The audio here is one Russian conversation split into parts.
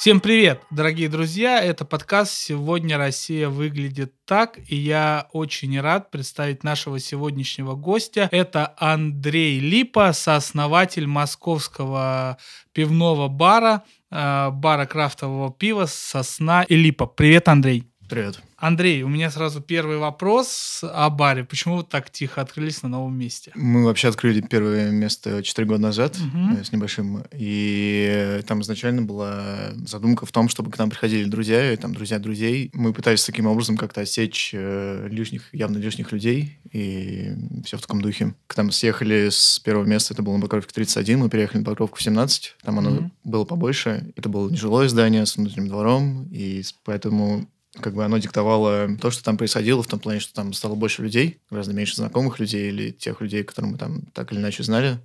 Всем привет, дорогие друзья! Это подкаст «Сегодня Россия выглядит так», и я очень рад представить нашего сегодняшнего гостя. Это Андрей Липа, сооснователь московского пивного бара, э, бара крафтового пива «Сосна и Липа». Привет, Андрей! Привет. Андрей, у меня сразу первый вопрос о баре. Почему вы так тихо открылись на новом месте? Мы вообще открыли первое место 4 года назад угу. с небольшим. И там изначально была задумка в том, чтобы к нам приходили друзья, и там друзья друзей. Мы пытались таким образом как-то отсечь э, лишних, явно лишних людей, и все в таком духе. К нам съехали с первого места, это было на Покровке 31, мы переехали на Покровку 17, там оно угу. было побольше. Это было нежилое здание с внутренним двором, и поэтому как бы оно диктовало то, что там происходило, в том плане, что там стало больше людей, гораздо меньше знакомых людей или тех людей, которых мы там так или иначе знали.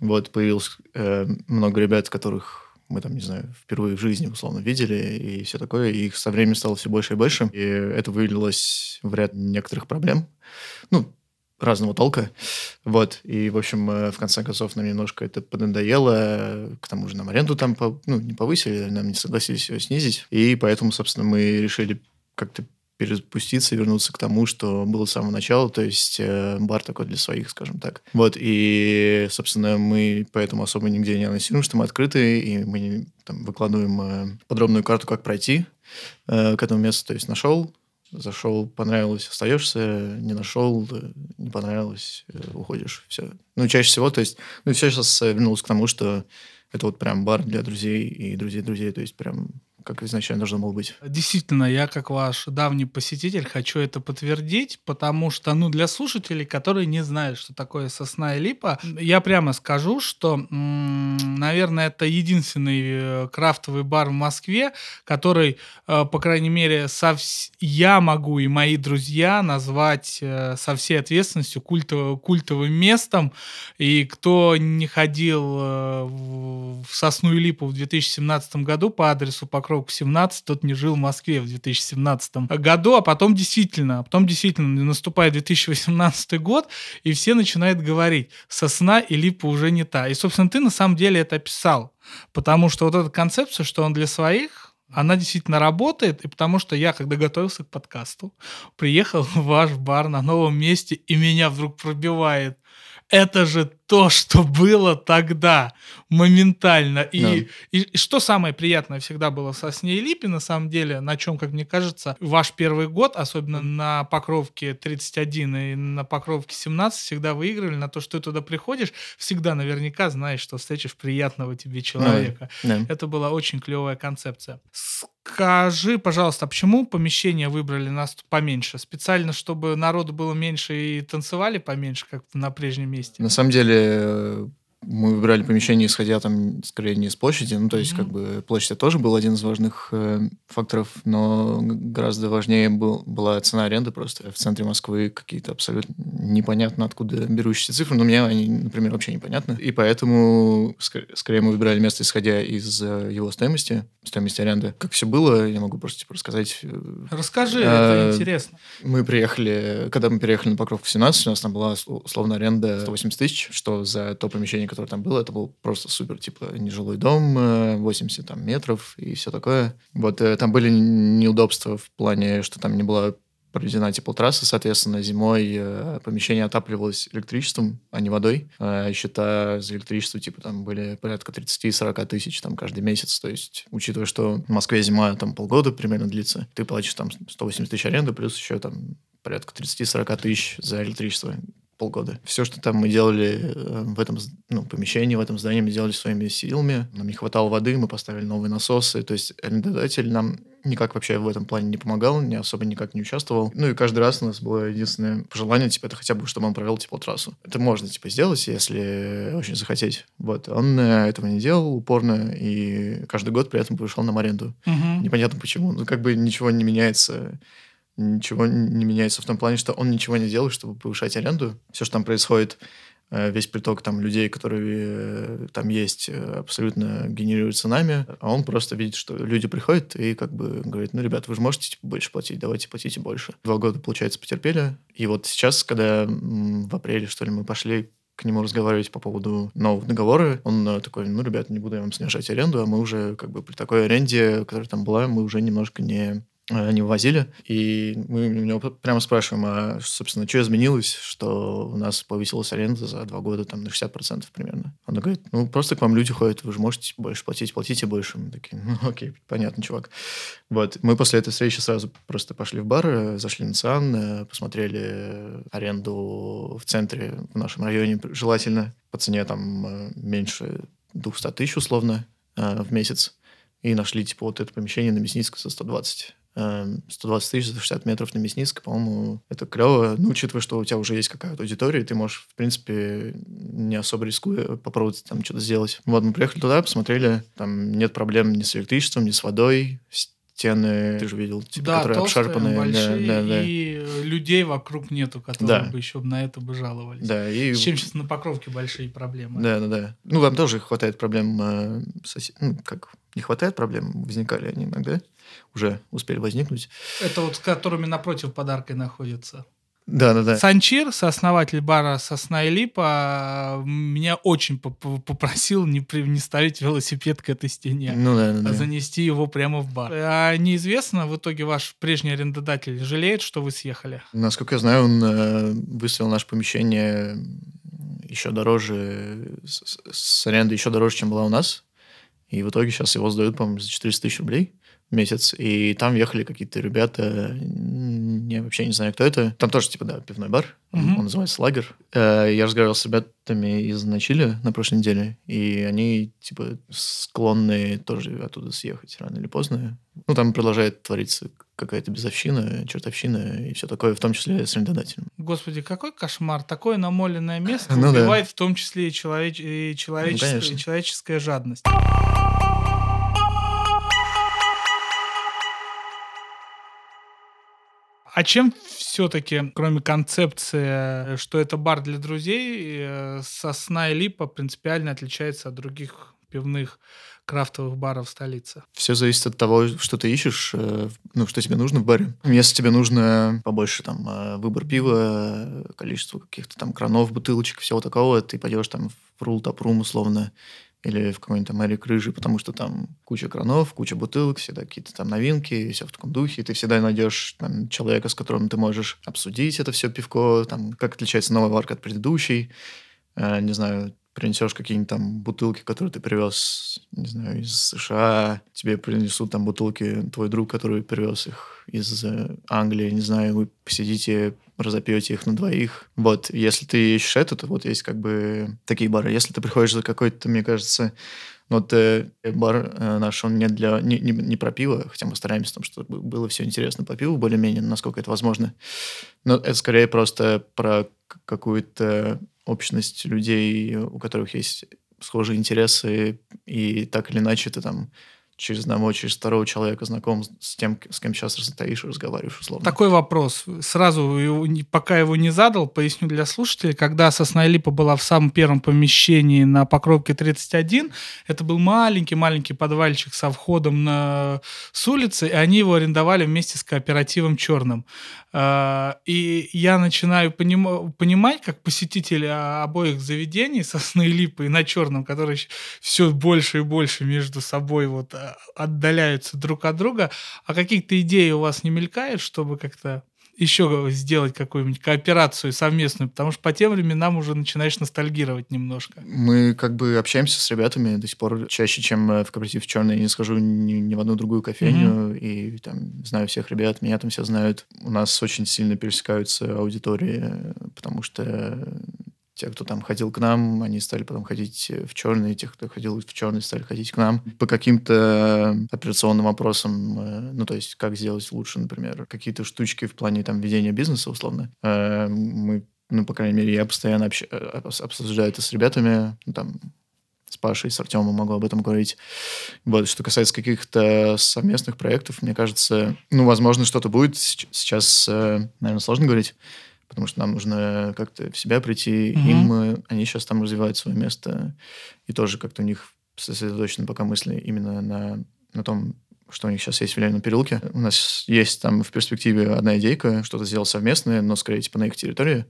Вот, появилось э, много ребят, которых мы там, не знаю, впервые в жизни, условно, видели и все такое, и их со временем стало все больше и больше, и это вылилось в ряд некоторых проблем. Ну, разного толка. Вот. И, в общем, э, в конце концов, нам немножко это поднадоело. К тому же нам аренду там ну, не повысили, нам не согласились ее снизить. И поэтому, собственно, мы решили как-то перезапуститься вернуться к тому, что было с самого начала, то есть э, бар такой для своих, скажем так. Вот, и, собственно, мы поэтому особо нигде не анонсируем, что мы открыты, и мы там выкладываем э, подробную карту, как пройти э, к этому месту, то есть нашел, Зашел, понравилось, остаешься, не нашел, не понравилось, э, уходишь. Все. Ну, чаще всего, то есть, ну, все сейчас вернулось к тому, что это вот прям бар для друзей и друзей друзей, то есть прям как изначально должно было быть. Действительно, я как ваш давний посетитель хочу это подтвердить, потому что, ну, для слушателей, которые не знают, что такое сосна и липа, я прямо скажу, что, наверное, это единственный э, крафтовый бар в Москве, который, э, по крайней мере, со вс... я могу и мои друзья назвать э, со всей ответственностью культовым, культовым местом. И кто не ходил в сосну и липу в 2017 году по адресу Покров Покровку 17, тот не жил в Москве в 2017 году, а потом действительно, а потом действительно наступает 2018 год, и все начинают говорить, сосна и липа уже не та. И, собственно, ты на самом деле это описал, потому что вот эта концепция, что он для своих, она действительно работает, и потому что я, когда готовился к подкасту, приехал в ваш бар на новом месте, и меня вдруг пробивает. Это же то, что было тогда, моментально. И, да. и, и что самое приятное всегда было со Сне и Липе, на самом деле, на чем, как мне кажется, ваш первый год, особенно на Покровке 31 и на Покровке 17, всегда выигрывали на то, что ты туда приходишь, всегда наверняка знаешь, что встретишь приятного тебе человека. Да. Да. Это была очень клевая концепция. Скажи, пожалуйста, а почему помещение выбрали нас поменьше? Специально, чтобы народу было меньше и танцевали поменьше, как на прежнем месте? На самом деле euh, мы выбирали помещение, исходя там, скорее, не из площади. Ну, то есть, mm-hmm. как бы, площадь тоже был один из важных э, факторов, но гораздо важнее был, была цена аренды просто. В центре Москвы какие-то абсолютно непонятно откуда берущиеся цифры, но мне они, например, вообще непонятны. И поэтому, ск- скорее, мы выбирали место, исходя из э, его стоимости, стоимости аренды. Как все было, я могу просто типа, рассказать. Э, Расскажи, это э, интересно. Мы приехали, когда мы переехали на Покровку 17, у нас там была условно аренда 180 тысяч, что за то помещение, которое там было, это был просто супер, типа, нежилой дом, 80 э, там, метров и все такое. Вот э, там были неудобства в плане, что там не была проведена теплотрасса, соответственно, зимой э, помещение отапливалось электричеством, а не водой. Счета за электричество, типа, там были порядка 30-40 тысяч там каждый месяц. То есть, учитывая, что в Москве зима там полгода примерно длится, ты платишь там 180 тысяч аренды, плюс еще там порядка 30-40 тысяч за электричество полгода. Все, что там мы делали э, в этом ну, помещении, в этом здании, мы делали своими силами. Нам не хватало воды, мы поставили новые насосы. То есть арендодатель нам никак вообще в этом плане не помогал, не особо никак не участвовал. Ну и каждый раз у нас было единственное пожелание, типа, это хотя бы, чтобы он провел теплотрассу. Это можно, типа, сделать, если очень захотеть. Вот. Он э, этого не делал упорно, и каждый год при этом повышал нам аренду. Угу. Непонятно почему. Ну, как бы ничего не меняется ничего не меняется в том плане, что он ничего не делает, чтобы повышать аренду. Все, что там происходит, э, весь приток там людей, которые э, там есть, э, абсолютно генерируется нами, а он просто видит, что люди приходят и как бы говорит, ну, ребят, вы же можете типа, больше платить, давайте платите больше. Два года, получается, потерпели. И вот сейчас, когда в апреле, что ли, мы пошли к нему разговаривать по поводу нового договора. Он такой, ну, ребята, не буду я вам снижать аренду, а мы уже как бы при такой аренде, которая там была, мы уже немножко не они вывозили, и мы у него прямо спрашиваем, а, собственно, что изменилось, что у нас повысилась аренда за два года там на 60% примерно. Он говорит, ну, просто к вам люди ходят, вы же можете больше платить, платите больше. Мы такие, ну, окей, понятно, чувак. Вот, мы после этой встречи сразу просто пошли в бар, зашли на Циан, посмотрели аренду в центре, в нашем районе, желательно, по цене там э, меньше 200 тысяч условно э, в месяц и нашли, типа, вот это помещение на Мясницкой за 120. 120 тысяч за 60 метров на Мясницкой, по-моему, это клево. Ну, учитывая, что у тебя уже есть какая-то аудитория, ты можешь, в принципе, не особо рискуя, попробовать там что-то сделать. Вот, мы приехали туда, посмотрели, там нет проблем ни с электричеством, ни с водой, стены, ты же видел, типа, да, которые толстые, обшарпанные. большие, да, да, да. и людей вокруг нету, которые да. бы еще на это бы жаловались. Да, и... С чем сейчас на Покровке большие проблемы. Да, да, да. Ну, вам тоже хватает проблем, э, сосед... ну, как, не хватает проблем, возникали они иногда, уже успели возникнуть. Это вот с которыми напротив подаркой находятся. Да, да, да. Санчир, сооснователь бара «Сосна и Липа», меня очень попросил не, при, не ставить велосипед к этой стене, ну, да, да, а занести его прямо в бар. А неизвестно, в итоге ваш прежний арендодатель жалеет, что вы съехали? Насколько я знаю, он э, выставил наше помещение еще дороже, с, с аренды еще дороже, чем была у нас. И в итоге сейчас его сдают, по-моему, за 400 тысяч рублей месяц, и там ехали какие-то ребята, я вообще не знаю, кто это. Там тоже, типа, да, пивной бар, uh-huh. он называется Лагер. Э, я разговаривал с ребятами из Начили на прошлой неделе, и они, типа, склонны тоже оттуда съехать рано или поздно. Ну, там продолжает твориться какая-то безовщина, чертовщина и все такое, в том числе с арендодателем. Господи, какой кошмар. Такое намоленное место ну, убивает да. в том числе и, человеч... и ну, человеческая жадность. А чем все-таки, кроме концепции, что это бар для друзей, э, сосна и липа принципиально отличается от других пивных крафтовых баров столицы? Все зависит от того, что ты ищешь, э, ну, что тебе нужно в баре. Если тебе нужно побольше там э, выбор пива, количество каких-то там кранов, бутылочек, всего такого, ты пойдешь там в рул тапрум условно, или в какой-нибудь там Эрик Рыжий, потому что там куча кранов, куча бутылок, всегда какие-то там новинки, все в таком духе. Ты всегда найдешь там, человека, с которым ты можешь обсудить это все пивко, там, как отличается новая варка от предыдущей. Э, не знаю, принесешь какие-нибудь там бутылки, которые ты привез, не знаю, из США, тебе принесут там бутылки твой друг, который привез их из э, Англии, не знаю, вы посидите, разопьете их на двоих. Вот, если ты ищешь это, то вот есть как бы такие бары. Если ты приходишь за какой-то, мне кажется, вот э, бар э, наш, он не для не, не, не про пиво, хотя мы стараемся, там, чтобы было все интересно по пиву, более-менее, насколько это возможно. Но это скорее просто про какую-то общность людей, у которых есть схожие интересы, и так или иначе ты там через одного, через второго человека знаком с тем, с кем сейчас стоишь и разговариваешь, условно. Такой вопрос. Сразу, пока его не задал, поясню для слушателей. Когда «Сосна и Липа» была в самом первом помещении на Покровке 31, это был маленький-маленький подвальчик со входом на... с улицы, и они его арендовали вместе с кооперативом «Черным». А, и я начинаю поним... понимать, как посетители обоих заведений «Сосны и Липы» и на «Черном», которые все больше и больше между собой вот отдаляются друг от друга, а каких-то идей у вас не мелькает, чтобы как-то еще сделать какую-нибудь кооперацию совместную, потому что по тем временам уже начинаешь ностальгировать немножко. Мы как бы общаемся с ребятами до сих пор чаще, чем э, в кооператив «Черный». Я не схожу ни, ни в одну другую кофейню, mm-hmm. и там знаю всех ребят, меня там все знают. У нас очень сильно пересекаются аудитории, потому что те, кто там ходил к нам, они стали потом ходить в черный, те, кто ходил в черный, стали ходить к нам. По каким-то операционным вопросам, э, ну, то есть, как сделать лучше, например, какие-то штучки в плане там ведения бизнеса, условно, э, мы ну, по крайней мере, я постоянно общ... Э, обсуждаю это с ребятами, ну, там, с Пашей, с Артемом могу об этом говорить. Вот, что касается каких-то совместных проектов, мне кажется, ну, возможно, что-то будет. Сейчас, наверное, сложно говорить потому что нам нужно как-то в себя прийти. Угу. Им они сейчас там развивают свое место, и тоже как-то у них сосредоточены пока мысли именно на, на том, что у них сейчас есть в Ленинном переулке. У нас есть там в перспективе одна идейка, что-то сделать совместное, но скорее типа на их территории.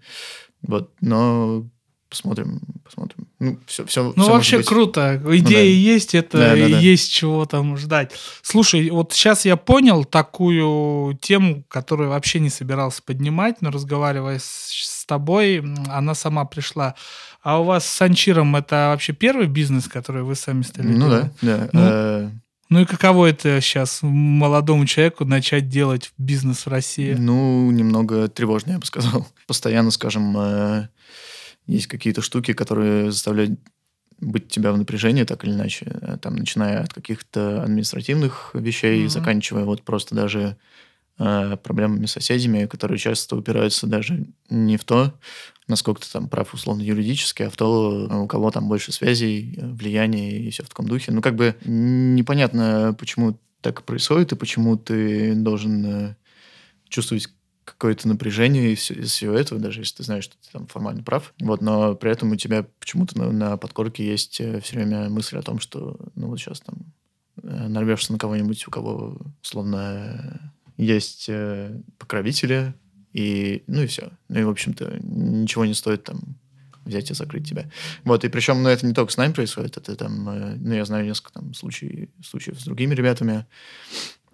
Вот. Но посмотрим, посмотрим. Ну, все, все, ну все вообще круто. Идеи ну, да. есть, это да, да, да. есть чего там ждать. Слушай, вот сейчас я понял такую тему, которую вообще не собирался поднимать, но разговаривая с, с тобой, она сама пришла. А у вас с Анчиром это вообще первый бизнес, который вы сами стали Ну делать? да, да. Ну, э, ну и каково это сейчас молодому человеку начать делать бизнес в России? Ну, немного тревожно, я бы сказал. Постоянно, скажем, э, есть какие-то штуки, которые заставляют быть тебя в напряжении, так или иначе, э, там, начиная от каких-то административных вещей, mm-hmm. заканчивая вот просто даже э, проблемами с соседями, которые часто упираются даже не в то, насколько ты там прав условно юридически, а в то, у кого там больше связей, влияния и все в таком духе. Ну, как бы непонятно, почему так происходит и почему ты должен э, чувствовать какое-то напряжение из, из всего этого, даже если ты знаешь, что ты там формально прав. Вот, но при этом у тебя почему-то на, на подкорке есть э, все время мысль о том, что ну вот сейчас там э, нарвешься на кого-нибудь, у кого, словно, есть покровители, и, ну и все. Ну и, в общем-то, ничего не стоит там взять и закрыть тебя. Вот, и причем, ну, это не только с нами происходит, это там, э, ну, я знаю несколько там случаев, случаев с другими ребятами.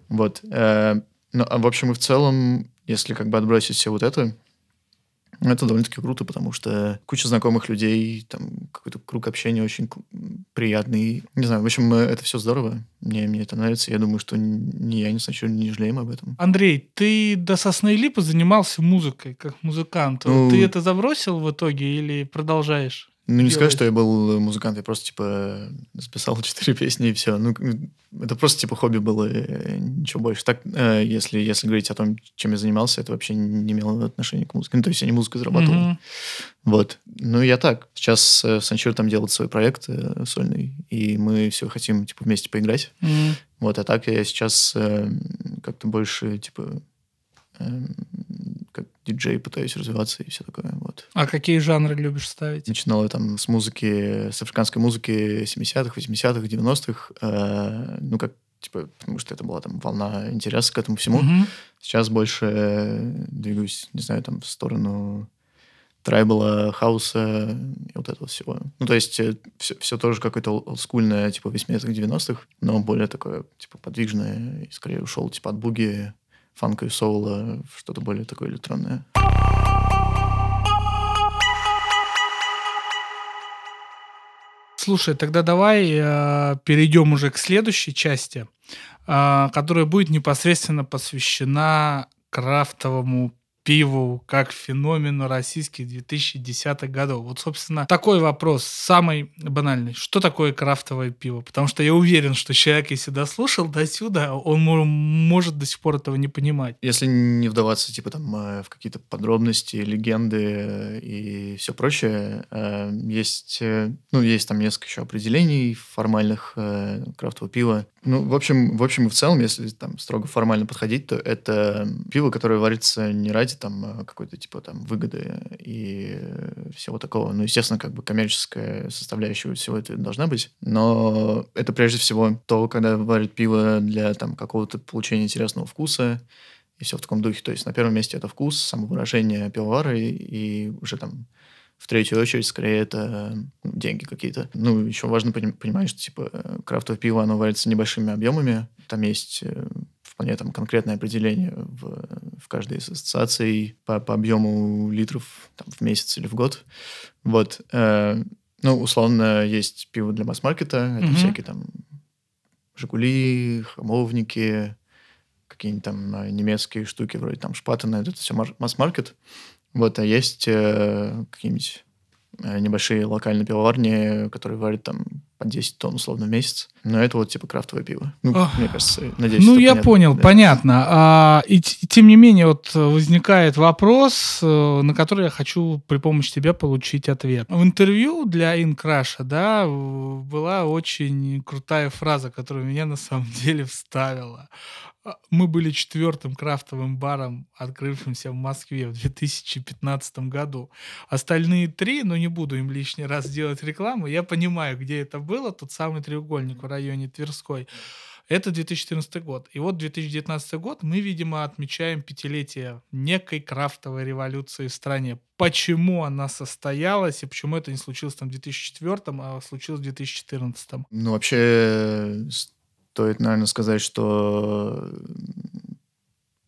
Вот. Э, ну, а в общем и в целом, если как бы отбросить все вот это, это довольно-таки круто, потому что куча знакомых людей, там какой-то круг общения очень приятный. Не знаю, в общем, это все здорово. Мне, мне это нравится. Я думаю, что ни я, ни Сначала не жалеем об этом. Андрей, ты до Сосны Липы занимался музыкой, как музыкант. Ну, ты это забросил в итоге или продолжаешь? Ну, не сказать, что я был музыкант, я просто, типа, записал четыре песни и все. Ну, это просто, типа, хобби было, ничего больше. Так, э, если, если говорить о том, чем я занимался, это вообще не имело отношения к музыке. Ну, то есть я не музыкой зарабатывал. Mm-hmm. Вот. Ну, я так. Сейчас э, Санчир там делает свой проект э, сольный, и мы все хотим, типа, вместе поиграть. Mm-hmm. Вот, а так я сейчас как-то больше, типа, диджей пытаюсь развиваться и все такое. Вот. А какие жанры любишь ставить? Начинал я там с музыки, с африканской музыки 70-х, 80-х, 90-х. Э, ну, как типа, потому что это была там волна интереса к этому всему. Угу. Сейчас больше двигаюсь, не знаю, там в сторону трайбла, хауса и вот этого всего. Ну, то есть все, э, все тоже какое-то олдскульное, типа 80-х, 90-х, но более такое, типа, подвижное, и скорее ушел, типа, от буги фанка и соула что-то более такое электронное. Слушай, тогда давай э, перейдем уже к следующей части, э, которая будет непосредственно посвящена крафтовому пиву как феномену российских 2010-х годов? Вот, собственно, такой вопрос, самый банальный. Что такое крафтовое пиво? Потому что я уверен, что человек, если дослушал до сюда, он может до сих пор этого не понимать. Если не вдаваться, типа, там, э, в какие-то подробности, легенды и все прочее, э, есть, э, ну, есть там несколько еще определений формальных крафтового пива. Ну, в общем, в общем и в целом, если там строго формально подходить, то это пиво, которое варится не ради там какой-то типа там выгоды и всего такого. Ну, естественно, как бы коммерческая составляющая всего этого должна быть, но это прежде всего то, когда варят пиво для там какого-то получения интересного вкуса и все в таком духе. То есть на первом месте это вкус, самовыражение пивовара и, и уже там в третью очередь, скорее, это ну, деньги какие-то. Ну, еще важно понимать, что, типа, крафтовое пиво, оно варится небольшими объемами. Там есть э, вполне там конкретное определение в, в каждой из ассоциаций по, по объему литров там, в месяц или в год. Вот. Э, ну, условно, есть пиво для масс-маркета. Это mm-hmm. всякие там «Жигули», «Хамовники», какие-нибудь там э, немецкие штуки, вроде там «Шпатена». Это все масс-маркет. Вот, а есть э, какие-нибудь небольшие локальные пивоварни, которые варят там по 10 тонн условно в месяц. Но это вот типа крафтовое пиво. Ну, Ох. мне кажется, надеюсь, Ну, я понятно, понял, да. понятно. А, и, и тем не менее, вот возникает вопрос, э, на который я хочу при помощи тебя получить ответ. В интервью для Инкраша, да, была очень крутая фраза, которая меня на самом деле вставила. А, мы были четвертым крафтовым баром, открывшимся в Москве в 2015 году. Остальные три, но не буду им лишний раз делать рекламу, я понимаю, где это было, тот самый треугольник в районе Тверской. Это 2014 год. И вот 2019 год мы, видимо, отмечаем пятилетие некой крафтовой революции в стране. Почему она состоялась и почему это не случилось там в 2004, а случилось в 2014? Ну, вообще, стоит, наверное, сказать, что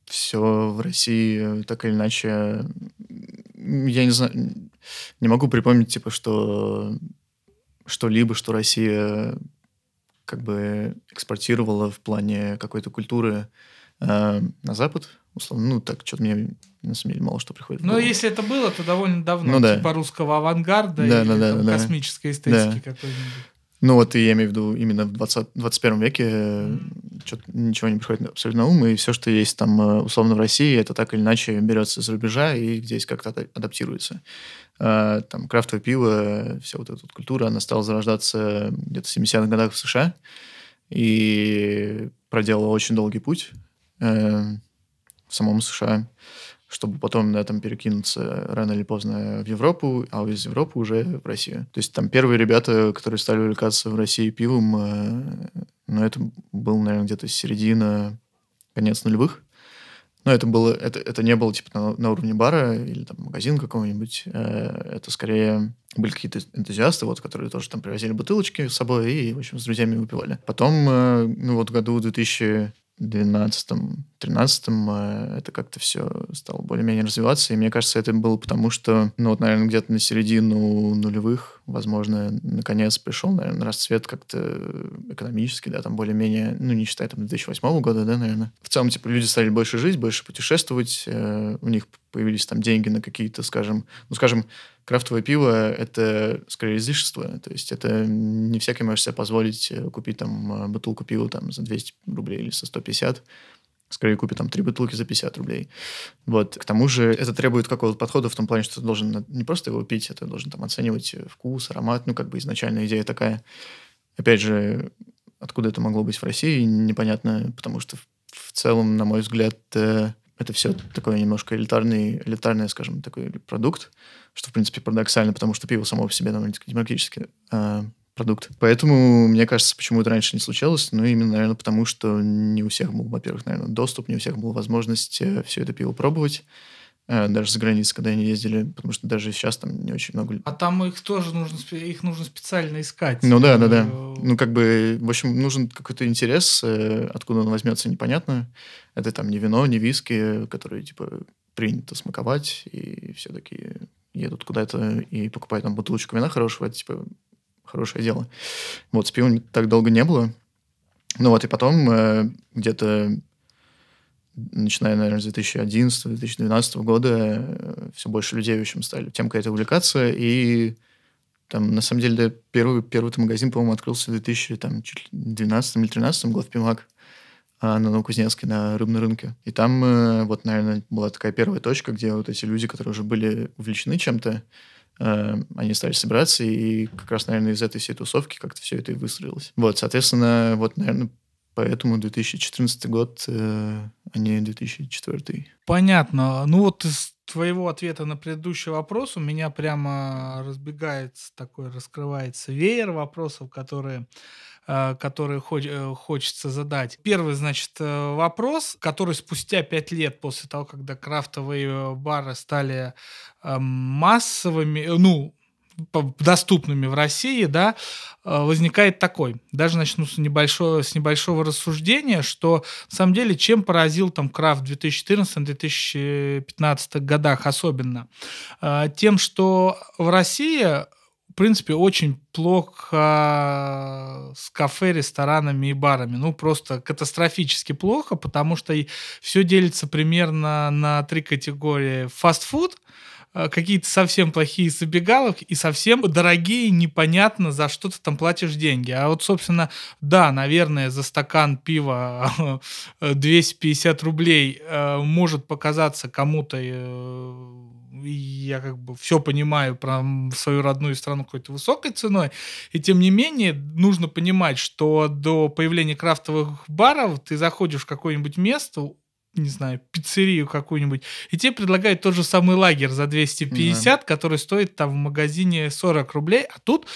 все в России так или иначе... Я не знаю, не могу припомнить, типа, что что-либо, что Россия как бы экспортировала в плане какой-то культуры э, на Запад, условно. Ну, так, что-то мне, на самом деле, мало что приходит Но если это было, то довольно давно. Ну, типа да. русского авангарда да, или да, да, там, да. космической эстетики да. какой-нибудь. Ну вот, и я имею в виду именно в 20, 21 веке mm. что ничего не приходит абсолютно на ум, и все, что есть там э, условно в России, это так или иначе берется из рубежа и здесь как-то адаптируется. А, там крафтовое пиво, вся вот эта вот культура, она стала зарождаться где-то в 70-х годах в США и проделала очень долгий путь э, в самом США чтобы потом на этом перекинуться рано или поздно в Европу, а из Европы уже в Россию. То есть там первые ребята, которые стали увлекаться в России пивом, э, ну, это был, наверное, где-то середина, конец нулевых. Но это было, это, это не было типа на, на уровне бара или там магазин какого-нибудь. Э, это скорее были какие-то энтузиасты, вот, которые тоже там привозили бутылочки с собой и, в общем, с друзьями выпивали. Потом, э, ну вот году 2000 12-13 э, это как-то все стало более-менее развиваться. И мне кажется, это было потому, что, ну вот, наверное, где-то на середину нулевых, возможно, наконец пришел, наверное, расцвет как-то экономический, да, там более-менее, ну, не считая там 2008 года, да, наверное. В целом, типа, люди стали больше жить, больше путешествовать, э, у них появились там деньги на какие-то, скажем, ну, скажем, крафтовое пиво — это скорее излишество. То есть это не всякий может себе позволить э, купить там э, бутылку пива там за 200 рублей или за 150. Скорее купить там три бутылки за 50 рублей. Вот. К тому же это требует какого-то подхода в том плане, что ты должен не просто его пить, а ты должен там оценивать э, вкус, аромат. Ну, как бы изначальная идея такая. Опять же, откуда это могло быть в России, непонятно, потому что в целом, на мой взгляд, это все такой немножко элитарный, элитарный, скажем, такой продукт, что, в принципе, парадоксально, потому что пиво само по себе довольно демократический э, продукт. Поэтому, мне кажется, почему это раньше не случалось, ну, именно, наверное, потому что не у всех был, во-первых, наверное, доступ, не у всех была возможность э, все это пиво пробовать. Э, даже за границей, когда они ездили, потому что даже сейчас там не очень много. А там их тоже нужно, их нужно специально искать. Ну да, да, да. Э, ну как бы, в общем, нужен какой-то интерес, откуда он возьмется, непонятно. Это там не вино, не виски, которые типа принято смаковать, и все таки едут куда-то и покупают там бутылочку вина хорошего, это типа хорошее дело. Вот с пивом так долго не было. Ну вот, и потом где-то начиная, наверное, с 2011-2012 года, э, все больше людей, в общем, стали темкой этой увлекаться, и там, на самом деле, первый, первый магазин, по-моему, открылся в 2012 или 2013 год в Пимак на Новокузнецке, на рыбном рынке. И там, э, вот, наверное, была такая первая точка, где вот эти люди, которые уже были увлечены чем-то, э, они стали собираться, и как раз, наверное, из этой всей тусовки как-то все это и выстроилось. Вот, соответственно, вот, наверное, Поэтому 2014 год, э, а не 2004. Понятно. Ну вот из твоего ответа на предыдущий вопрос у меня прямо разбегается такой, раскрывается веер вопросов, которые которые хоч, э, хочется задать. Первый, значит, э, вопрос, который спустя пять лет после того, когда крафтовые бары стали массовыми, ну, доступными в России, да, э, возникает такой. Даже начну с небольшого, с небольшого рассуждения, что на самом деле чем поразил там крафт в 2014-2015 годах особенно? Э, тем, что в России в принципе, очень плохо с кафе, ресторанами и барами. Ну, просто катастрофически плохо, потому что все делится примерно на три категории. Фастфуд, Э, какие-то совсем плохие забегаловки и совсем дорогие, непонятно, за что ты там платишь деньги. А вот, собственно, да, наверное, за стакан пива 250 рублей э, может показаться кому-то э, я как бы все понимаю про свою родную страну какой-то высокой ценой, и тем не менее нужно понимать, что до появления крафтовых баров ты заходишь в какое-нибудь место, не знаю, пиццерию какую-нибудь, и тебе предлагают тот же самый лагерь за 250, да. который стоит там в магазине 40 рублей, а тут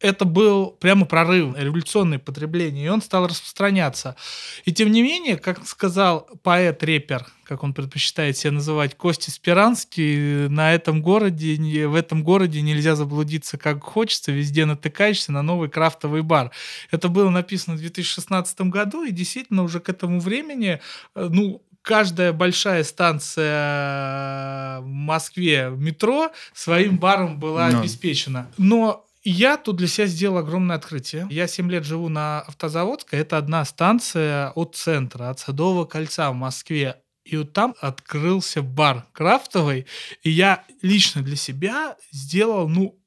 это был прямо прорыв, революционное потребление, и он стал распространяться. И тем не менее, как сказал поэт-репер, как он предпочитает себя называть, Костя Спиранский, на этом городе, в этом городе нельзя заблудиться как хочется, везде натыкаешься на новый крафтовый бар. Это было написано в 2016 году, и действительно уже к этому времени, э, ну, каждая большая станция в Москве метро своим баром была Но. обеспечена. Но я тут для себя сделал огромное открытие. Я 7 лет живу на Автозаводской. Это одна станция от центра, от Садового кольца в Москве. И вот там открылся бар крафтовый. И я лично для себя сделал, ну,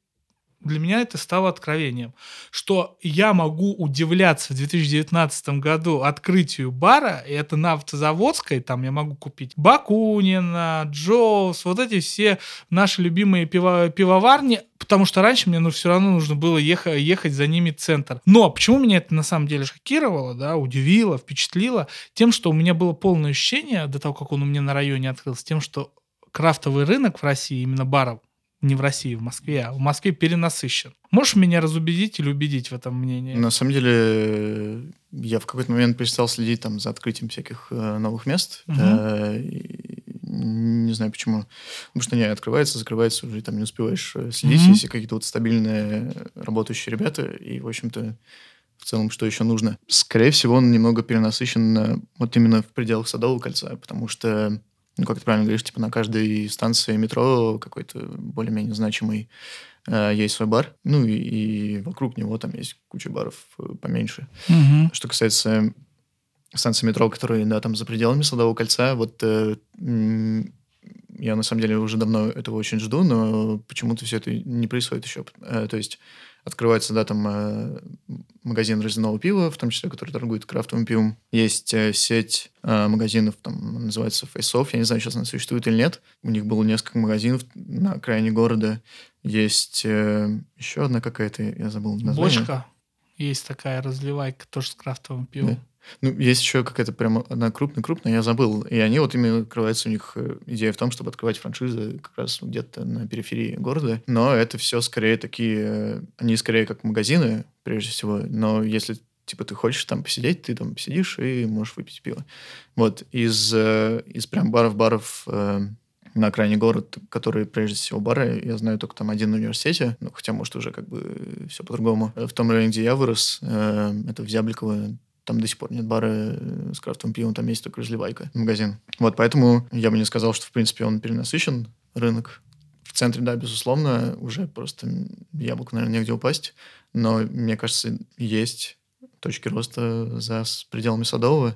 для меня это стало откровением, что я могу удивляться в 2019 году открытию бара, и это на автозаводской, там я могу купить Бакунина, Джоус, вот эти все наши любимые пиво пивоварни, потому что раньше мне ну, все равно нужно было ехать, ехать за ними в центр. Но почему меня это на самом деле шокировало, да, удивило, впечатлило? Тем, что у меня было полное ощущение, до того, как он у меня на районе открылся, тем, что крафтовый рынок в России, именно баров, не в России, в Москве, а в Москве перенасыщен. Можешь меня разубедить или убедить в этом мнении? На самом деле, я в какой-то момент перестал следить там за открытием всяких э, новых мест. Угу. Э, не знаю почему. Потому что не открывается, закрывается, уже там не успеваешь э, следить, угу. если какие-то вот стабильные работающие ребята. И, в общем-то, в целом, что еще нужно. Скорее всего, он немного перенасыщен э, вот именно в пределах Садового кольца, потому что ну, как ты правильно говоришь, типа на каждой станции метро какой-то более-менее значимый э, есть свой бар. Ну, и, и вокруг него там есть куча баров э, поменьше. Угу. Что касается станции метро, которые, да, там за пределами Садового кольца, вот э, я на самом деле уже давно этого очень жду, но почему-то все это не происходит еще. Э, то есть открывается, да, там э, магазин разливного пива, в том числе, который торгует крафтовым пивом. Есть э, сеть э, магазинов, там называется Face Off, я не знаю, сейчас она существует или нет. У них было несколько магазинов на окраине города. Есть еще одна какая-то, я забыл название. Бочка. Есть такая разливайка тоже с крафтовым пивом. Да. Ну, есть еще какая-то прям одна крупная-крупная, я забыл. И они вот именно открываются, у них э, идея в том, чтобы открывать франшизы как раз где-то на периферии города. Но это все скорее такие... Э, они скорее как магазины, прежде всего. Но если типа ты хочешь там посидеть, ты там посидишь и можешь выпить пиво. Вот из, э, из прям баров-баров на окраине города, которые прежде всего бары, я знаю только там один в университете, ну, хотя, может, уже как бы все по-другому. В том районе, где я вырос, это в Зябликово, там до сих пор нет бара э, с крафтовым пивом, там есть только разливайка, магазин. Вот, поэтому я бы не сказал, что, в принципе, он перенасыщен, рынок. В центре, да, безусловно, уже просто яблоку, наверное, негде упасть. Но, мне кажется, есть точки роста за пределами Садового.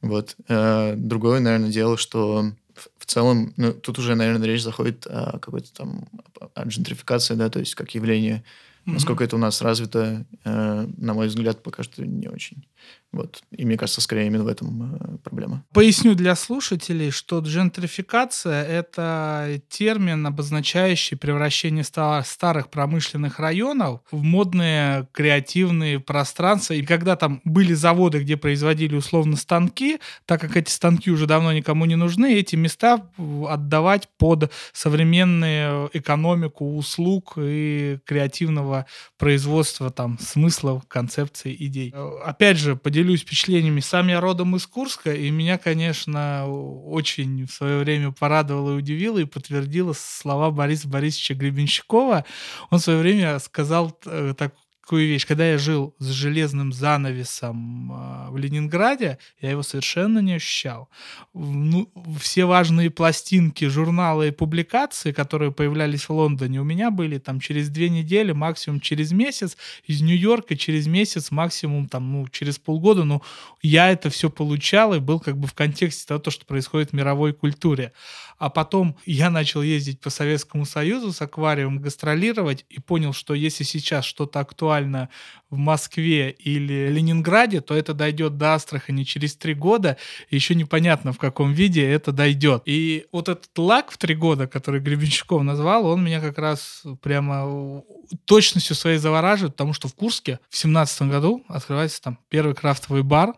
Вот. Э, другое, наверное, дело, что в целом, ну, тут уже, наверное, речь заходит о какой-то там о джентрификации, да, то есть как явление. Насколько это у нас развито, э, на мой взгляд, пока что не очень. Вот. И мне кажется, скорее именно в этом э, проблема. Поясню для слушателей, что джентрификация — это термин, обозначающий превращение старых промышленных районов в модные креативные пространства. И когда там были заводы, где производили условно станки, так как эти станки уже давно никому не нужны, эти места отдавать под современную экономику услуг и креативного производства там смыслов, концепций, идей. Опять же, поделюсь поделюсь впечатлениями. Сам я родом из Курска, и меня, конечно, очень в свое время порадовало и удивило, и подтвердило слова Бориса Борисовича Гребенщикова. Он в свое время сказал э, так, такую вещь. Когда я жил с железным занавесом э, в Ленинграде, я его совершенно не ощущал. Ну, все важные пластинки, журналы и публикации, которые появлялись в Лондоне, у меня были там через две недели, максимум через месяц. Из Нью-Йорка через месяц, максимум там, ну, через полгода. Но я это все получал и был как бы в контексте того, что происходит в мировой культуре. А потом я начал ездить по Советскому Союзу с аквариумом, гастролировать и понял, что если сейчас что-то актуально в Москве или Ленинграде, то это дойдет до Астрахани через три года, еще непонятно, в каком виде это дойдет. И вот этот лак в три года, который Гребенщиков назвал, он меня как раз прямо точностью своей завораживает, потому что в Курске в семнадцатом году открывается там первый крафтовый бар,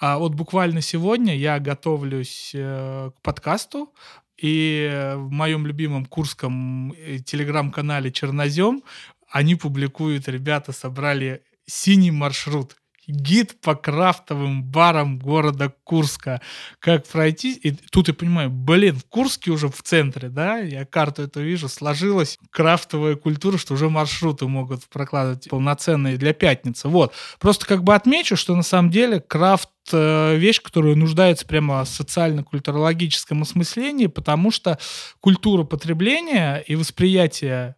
а вот буквально сегодня я готовлюсь э, к подкасту, и в моем любимом курском э, телеграм-канале «Чернозем» они публикуют, ребята собрали синий маршрут гид по крафтовым барам города Курска. Как пройти? И тут я понимаю, блин, в Курске уже в центре, да, я карту эту вижу, сложилась крафтовая культура, что уже маршруты могут прокладывать полноценные для пятницы. Вот. Просто как бы отмечу, что на самом деле крафт э, вещь, которая нуждается прямо в социально-культурологическом осмыслении, потому что культура потребления и восприятие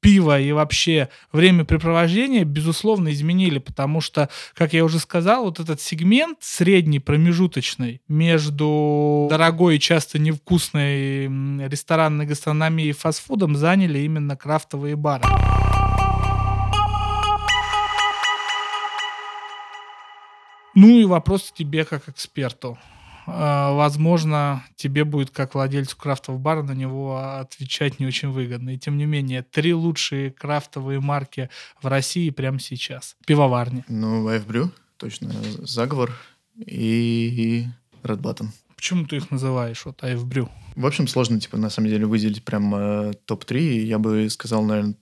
пива и вообще времяпрепровождения, безусловно, изменили, потому что, как я уже сказал, вот этот сегмент средний, промежуточный между дорогой и часто невкусной ресторанной гастрономией и фастфудом заняли именно крафтовые бары. Ну и вопрос тебе как эксперту. А, возможно, тебе будет, как владельцу крафтового бара, на него отвечать не очень выгодно. И тем не менее, три лучшие крафтовые марки в России прямо сейчас. Пивоварни. Ну, Лайфбрю, точно. Заговор и Red Button. Почему ты их называешь, вот, Айфбрю? В общем, сложно, типа, на самом деле, выделить прям э, топ-3. Я бы сказал, наверное,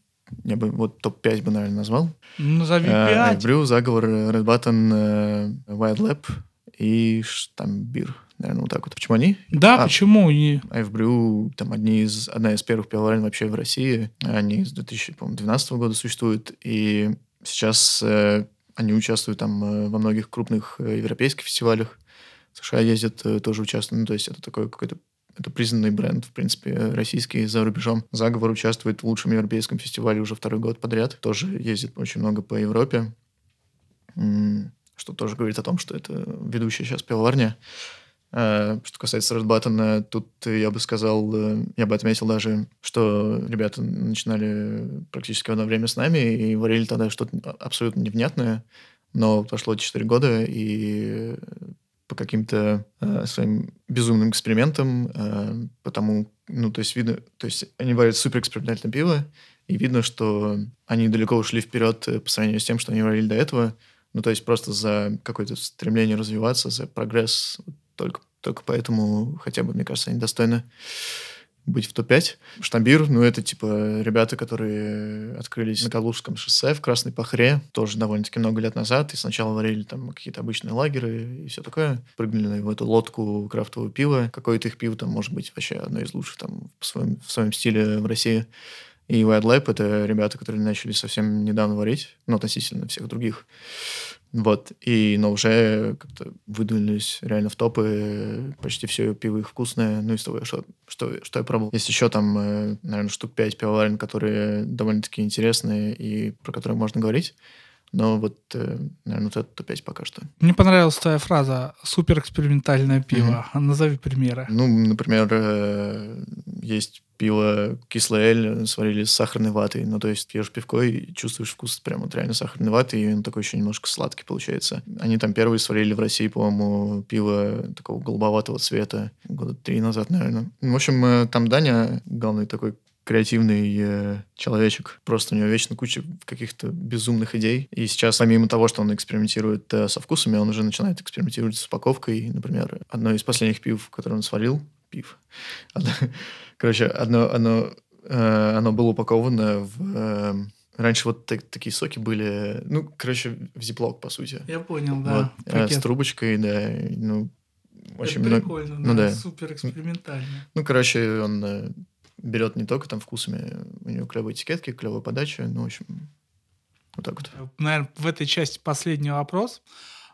я бы вот топ-5 бы, наверное, назвал. Ну, назови 5. Э, Айфбрю, Заговор, Red Button, э, Wild Lab и Штамбир. Наверное, вот так вот. Почему они? Да, а, почему? И... Айфбрю, там одни из, одна из первых пивоварен вообще в России. Они с 2012 года существуют. И сейчас э, они участвуют там э, во многих крупных э, европейских фестивалях. В США ездят, э, тоже участвуют. Ну, то есть это такой какой-то это признанный бренд, в принципе, российский за рубежом. Заговор участвует в лучшем европейском фестивале уже второй год подряд. Тоже ездит очень много по Европе что тоже говорит о том, что это ведущая сейчас пивоварня. Э, что касается Red Button, тут я бы сказал, э, я бы отметил даже, что ребята начинали практически в одно время с нами и варили тогда что-то абсолютно невнятное, но прошло 4 года, и по каким-то э, своим безумным экспериментам, э, потому, ну, то есть видно, то есть они варят супер экспериментальное пиво, и видно, что они далеко ушли вперед по сравнению с тем, что они варили до этого, ну, то есть просто за какое-то стремление развиваться, за прогресс. Только, только поэтому хотя бы, мне кажется, они достойны быть в топ-5. Штамбир, ну, это, типа, ребята, которые открылись на Калужском шоссе в Красной Пахре, тоже довольно-таки много лет назад, и сначала варили там какие-то обычные лагеры и все такое. Прыгнули в эту лодку крафтового пива. Какое-то их пиво там может быть вообще одно из лучших там в своем, в своем стиле в России. И Wild Lab — это ребята, которые начали совсем недавно варить, ну, относительно всех других. Вот. И, но уже как-то выдвинулись реально в топы. Почти все пиво их вкусное. Ну, из того, что, что, что я пробовал. Есть еще там, э, наверное, штук 5 пивоварен, которые довольно-таки интересные и про которые можно говорить. Но вот, э, наверное, это топ-5 пока что. Мне понравилась твоя фраза «суперэкспериментальное пиво». Mm-hmm. Назови примеры. Ну, например, э, есть пиво кислое эль сварили с сахарной ватой. Ну, то есть пьешь пивко и чувствуешь вкус прям вот реально сахарной ваты, и он такой еще немножко сладкий получается. Они там первые сварили в России, по-моему, пиво такого голубоватого цвета года три назад, наверное. В общем, э, там Даня, главный такой креативный э, человечек. Просто у него вечно куча каких-то безумных идей. И сейчас, помимо того, что он экспериментирует э, со вкусами, он уже начинает экспериментировать с упаковкой. Например, одно из последних пив, которое он сварил, пив. Одно, короче, одно, одно, э, оно было упаковано в... Э, раньше вот так, такие соки были, ну, короче, в зиплок, по сути. Я понял, да. Вот, э, с трубочкой, да, ну, очень Это много... прикольно, ну, да, да, супер экспериментально. Ну, короче, он э, берет не только там вкусами, у него клевые этикетки, клевая подача, ну, в общем, вот так вот. Наверное, в этой части последний вопрос.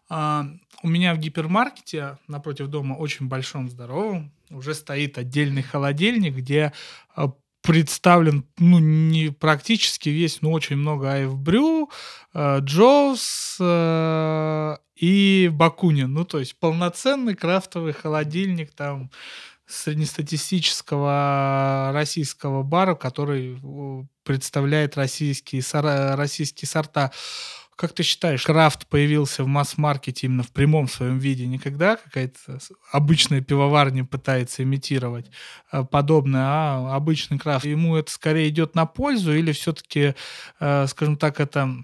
А, у меня в гипермаркете напротив дома очень большом, здоровом, уже стоит отдельный холодильник, где а, представлен, ну, не практически весь, но очень много Айфбрю, э, Джоус и Бакунин. Ну, то есть полноценный крафтовый холодильник там среднестатистического российского бара, который представляет российские, российские сорта. Как ты считаешь, крафт появился в масс-маркете именно в прямом своем виде? Никогда какая-то обычная пивоварня пытается имитировать э, подобное, а обычный крафт? Ему это скорее идет на пользу или все-таки, э, скажем так, это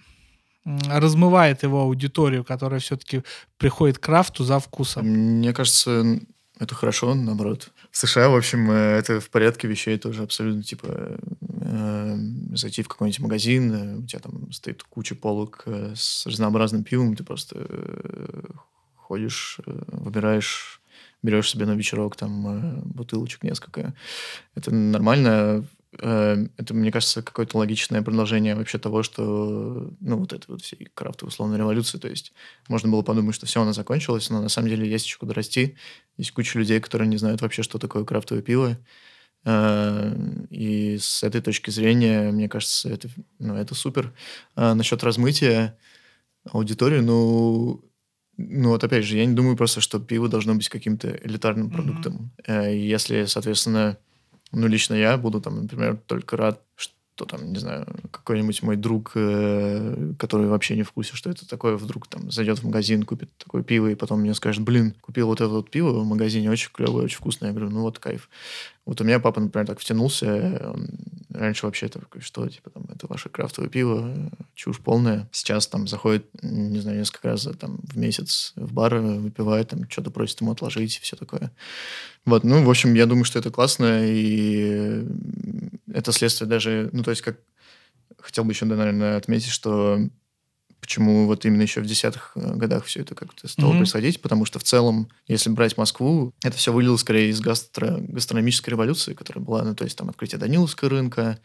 размывает его аудиторию, которая все-таки приходит к крафту за вкусом? Мне кажется, это хорошо, наоборот. В США, в общем, э, это в порядке вещей тоже абсолютно, типа, э, зайти в какой-нибудь магазин, э, у тебя там стоит куча полок э, с разнообразным пивом, ты просто э, ходишь, выбираешь, берешь себе на вечерок там бутылочек несколько. Это нормально. Э, это, мне кажется, какое-то логичное продолжение вообще того, что, ну, вот это вот всей крафтовой условной революции. То есть можно было подумать, что все, она закончилась, но на самом деле есть еще куда расти. Есть куча людей, которые не знают вообще, что такое крафтовое пиво. Э, и с этой точки зрения, мне кажется, это, ну, это супер. А насчет размытия аудитории, ну, ну вот опять же, я не думаю просто, что пиво должно быть каким-то элитарным продуктом. Mm-hmm. Если, соответственно, ну, лично я буду там, например, только рад, что там, не знаю, какой-нибудь мой друг, э, который вообще не в курсе, что это такое, вдруг там зайдет в магазин, купит такое пиво, и потом мне скажет, блин, купил вот это вот пиво в магазине, очень клевое, очень вкусное. Я говорю, ну вот кайф. Вот у меня папа, например, так втянулся, он раньше вообще такой, что, типа, там, это ваше крафтовое пиво, чушь полная. Сейчас там заходит, не знаю, несколько раз там, в месяц в бар, выпивает, там, что-то просит ему отложить, все такое. Вот, ну, в общем, я думаю, что это классно, и это следствие даже, ну, то есть, как хотел бы еще, да, наверное, отметить, что почему вот именно еще в десятых э, годах все это как-то стало mm-hmm. происходить, потому что в целом, если брать Москву, это все вылилось скорее из гастро- гастрономической революции, которая была, ну, то есть там открытие Даниловского рынка,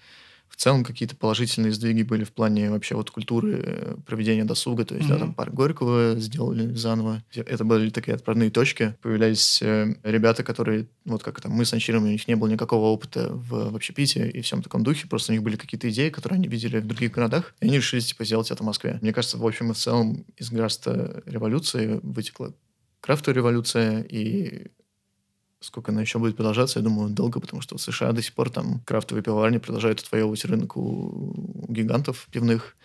в целом какие-то положительные сдвиги были в плане вообще вот культуры э, проведения досуга. То есть, mm-hmm. да, там парк Горького сделали заново. Это были такие отправные точки. Появлялись э, ребята, которые, вот как там мы с Анчиром, у них не было никакого опыта в, в общепите и всем таком духе. Просто у них были какие-то идеи, которые они видели в других городах. И они решили, типа, сделать это в Москве. Мне кажется, в общем и в целом из Граста революции вытекла крафтовая революция, и Сколько она еще будет продолжаться, я думаю, долго, потому что в США до сих пор там крафтовые пивоварни продолжают отвоевывать рынок у, гигантов пивных.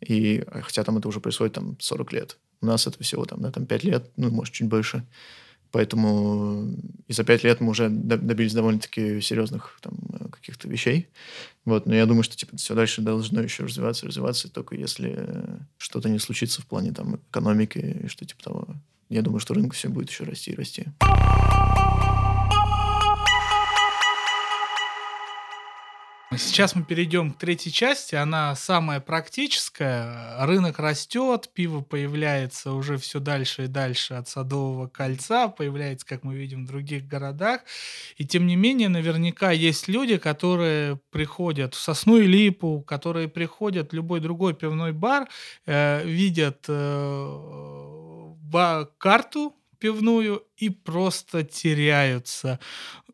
И а, хотя там это уже происходит там 40 лет. У нас это всего там, да, там 5 лет, ну, может, чуть больше. Поэтому и за 5 лет мы уже добились довольно-таки серьезных там каких-то вещей. Вот, но я думаю, что типа все дальше должно еще развиваться, развиваться, только если что-то не случится в плане там экономики и что типа того. Я думаю, что рынок все будет еще расти и расти. Сейчас мы перейдем к третьей части. Она самая практическая. Рынок растет, пиво появляется уже все дальше и дальше от Садового кольца, появляется, как мы видим, в других городах. И тем не менее, наверняка есть люди, которые приходят в Сосну и Липу, которые приходят в любой другой пивной бар, э, видят э, карту пивную и просто теряются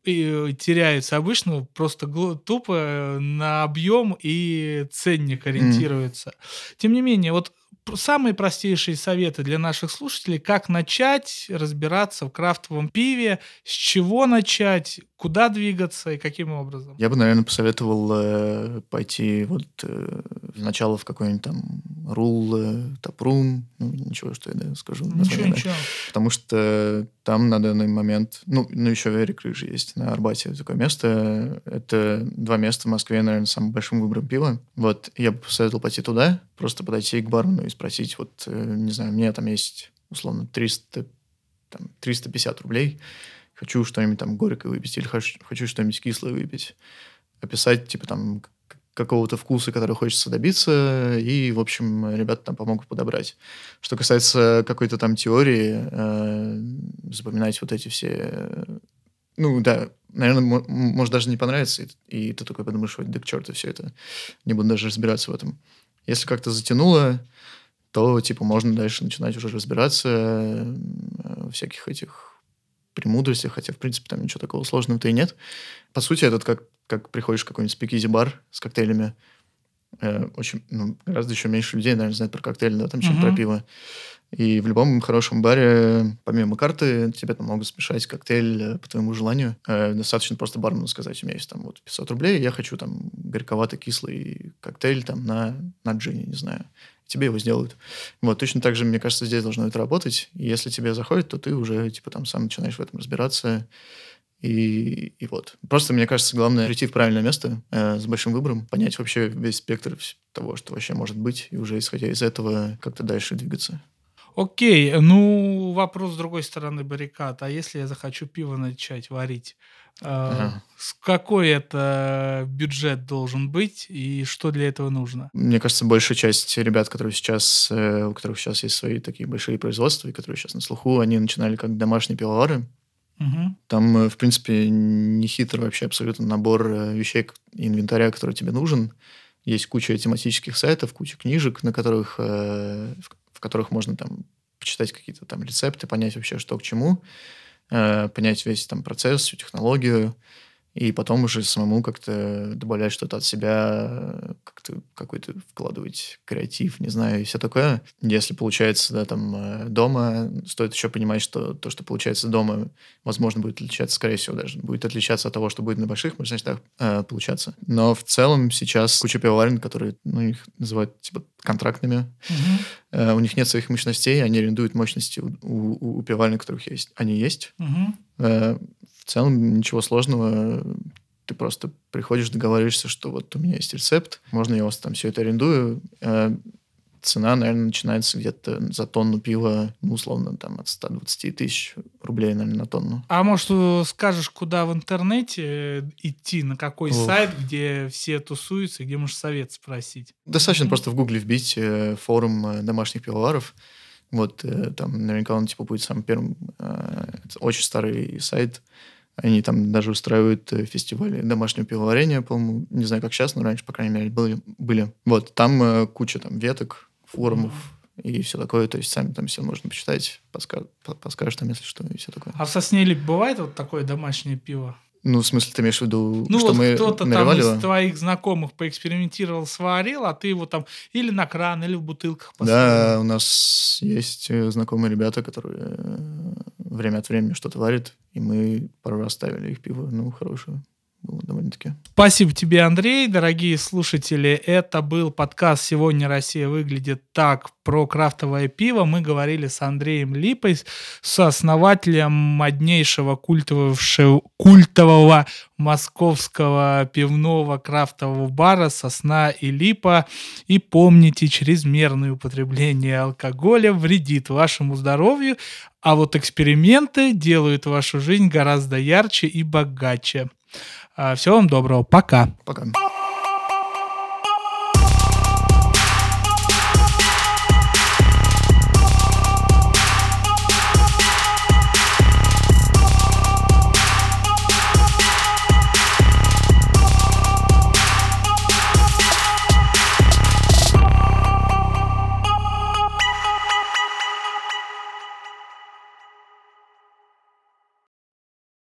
и э, теряются обычно просто тупо на объем и ценник ориентируются. Mm. Тем не менее, вот самые простейшие советы для наших слушателей, как начать разбираться в крафтовом пиве, с чего начать, куда двигаться и каким образом? Я бы, наверное, посоветовал э, пойти вот э, сначала в какой-нибудь там рул, э, топрум, ну, ничего, что я да, скажу. Ничего, название, ничего. Потому что там на данный момент, ну, ну еще Эрик Рыжий есть на Арбате такое место. Это два места в Москве, наверное, самым большим выбором пива. Вот, я бы посоветовал пойти туда, просто подойти к бармену и спросить, вот, э, не знаю, у меня там есть, условно, 300, там, 350 рублей, хочу что-нибудь там горькое выпить или хочу, хочу что-нибудь кислое выпить. Описать, типа, там, какого-то вкуса, который хочется добиться, и, в общем, ребята там помогут подобрать. Что касается какой-то там теории, э, запоминать вот эти все... Ну, да, наверное, может даже не понравится, и, и ты такой подумаешь, да к черту все это, не буду даже разбираться в этом. Если как-то затянуло, то, типа, можно дальше начинать уже разбираться э, в всяких этих премудростях, хотя, в принципе, там ничего такого сложного-то и нет. По сути, этот как, как приходишь в какой-нибудь спикизи-бар с коктейлями, э, очень, ну, гораздо еще меньше людей, наверное, знает про коктейли, да, там, чем mm-hmm. про пиво. И в любом хорошем баре, помимо карты, тебе там могут смешать коктейль э, по твоему желанию. Э, достаточно просто бармену сказать, у меня есть там вот 500 рублей, я хочу там горьковатый кислый коктейль там на, на джине, не знаю. Тебе его сделают. Вот, точно так же, мне кажется, здесь должно это работать. И если тебе заходит, то ты уже, типа, там сам начинаешь в этом разбираться. И, и вот. Просто, мне кажется, главное прийти в правильное место э, с большим выбором, понять вообще весь спектр того, что вообще может быть, и уже исходя из этого как-то дальше двигаться. Окей, ну вопрос с другой стороны баррикад. А если я захочу пиво начать варить, Ага. Какой это бюджет должен быть и что для этого нужно? Мне кажется, большая часть ребят, которые сейчас, э, у которых сейчас есть свои такие большие производства, и которые сейчас на слуху, они начинали как домашние пивовары. Угу. Там, э, в принципе, не хитрый вообще абсолютно набор э, вещей, инвентаря, который тебе нужен. Есть куча тематических сайтов, куча книжек, на которых, в которых можно там почитать какие-то там рецепты, понять вообще, что к чему, понять весь там процесс, всю технологию и потом уже самому как-то добавлять что-то от себя, как-то какой-то вкладывать креатив, не знаю, и все такое. Если получается, да, там, э, дома, стоит еще понимать, что то, что получается дома, возможно, будет отличаться, скорее всего, даже будет отличаться от того, что будет на больших мощностях э, получаться. Но в целом сейчас куча пивоварен, которые, ну, их называют, типа, контрактными. Mm-hmm. Э, у них нет своих мощностей, они арендуют мощности у, у, у пивоварен, которых есть. Они есть. Э, в целом ничего сложного. Ты просто приходишь, договариваешься, что вот у меня есть рецепт, можно я у вас там все это арендую. Э, цена, наверное, начинается где-то за тонну пива, ну, условно, там, от 120 тысяч рублей, наверное, на тонну. А может, скажешь, куда в интернете идти, на какой Ох. сайт, где все тусуются, где можешь совет спросить? Достаточно mm-hmm. просто в гугле вбить э, форум э, домашних пивоваров. Вот там наверняка он типа будет самым первым. Это очень старый сайт. Они там даже устраивают э, фестивали домашнего пивоварения, по-моему, не знаю, как сейчас, но раньше, по крайней мере, были. были. Вот, там э, куча там веток, форумов, и все такое. То есть сами там все можно почитать, подскажешь, подскажешь там, если что, и все такое. А в Соснеле бывает вот такое домашнее пиво? Ну, в смысле, ты имеешь в виду, ну, что вот мы кто-то там из твоих знакомых поэкспериментировал, сварил, а ты его там или на кран, или в бутылках поставил. Да, у нас есть э, знакомые ребята, которые время от времени что-то варят, и мы пару раз ставили их пиво, ну, хорошее было довольно-таки. Спасибо тебе, Андрей. Дорогие слушатели, это был подкаст «Сегодня Россия выглядит так» про крафтовое пиво. Мы говорили с Андреем Липой, сооснователем моднейшего культового, культового московского пивного крафтового бара «Сосна и Липа». И помните, чрезмерное употребление алкоголя вредит вашему здоровью, а вот эксперименты делают вашу жизнь гораздо ярче и богаче. А, всего вам доброго. Пока. Пока.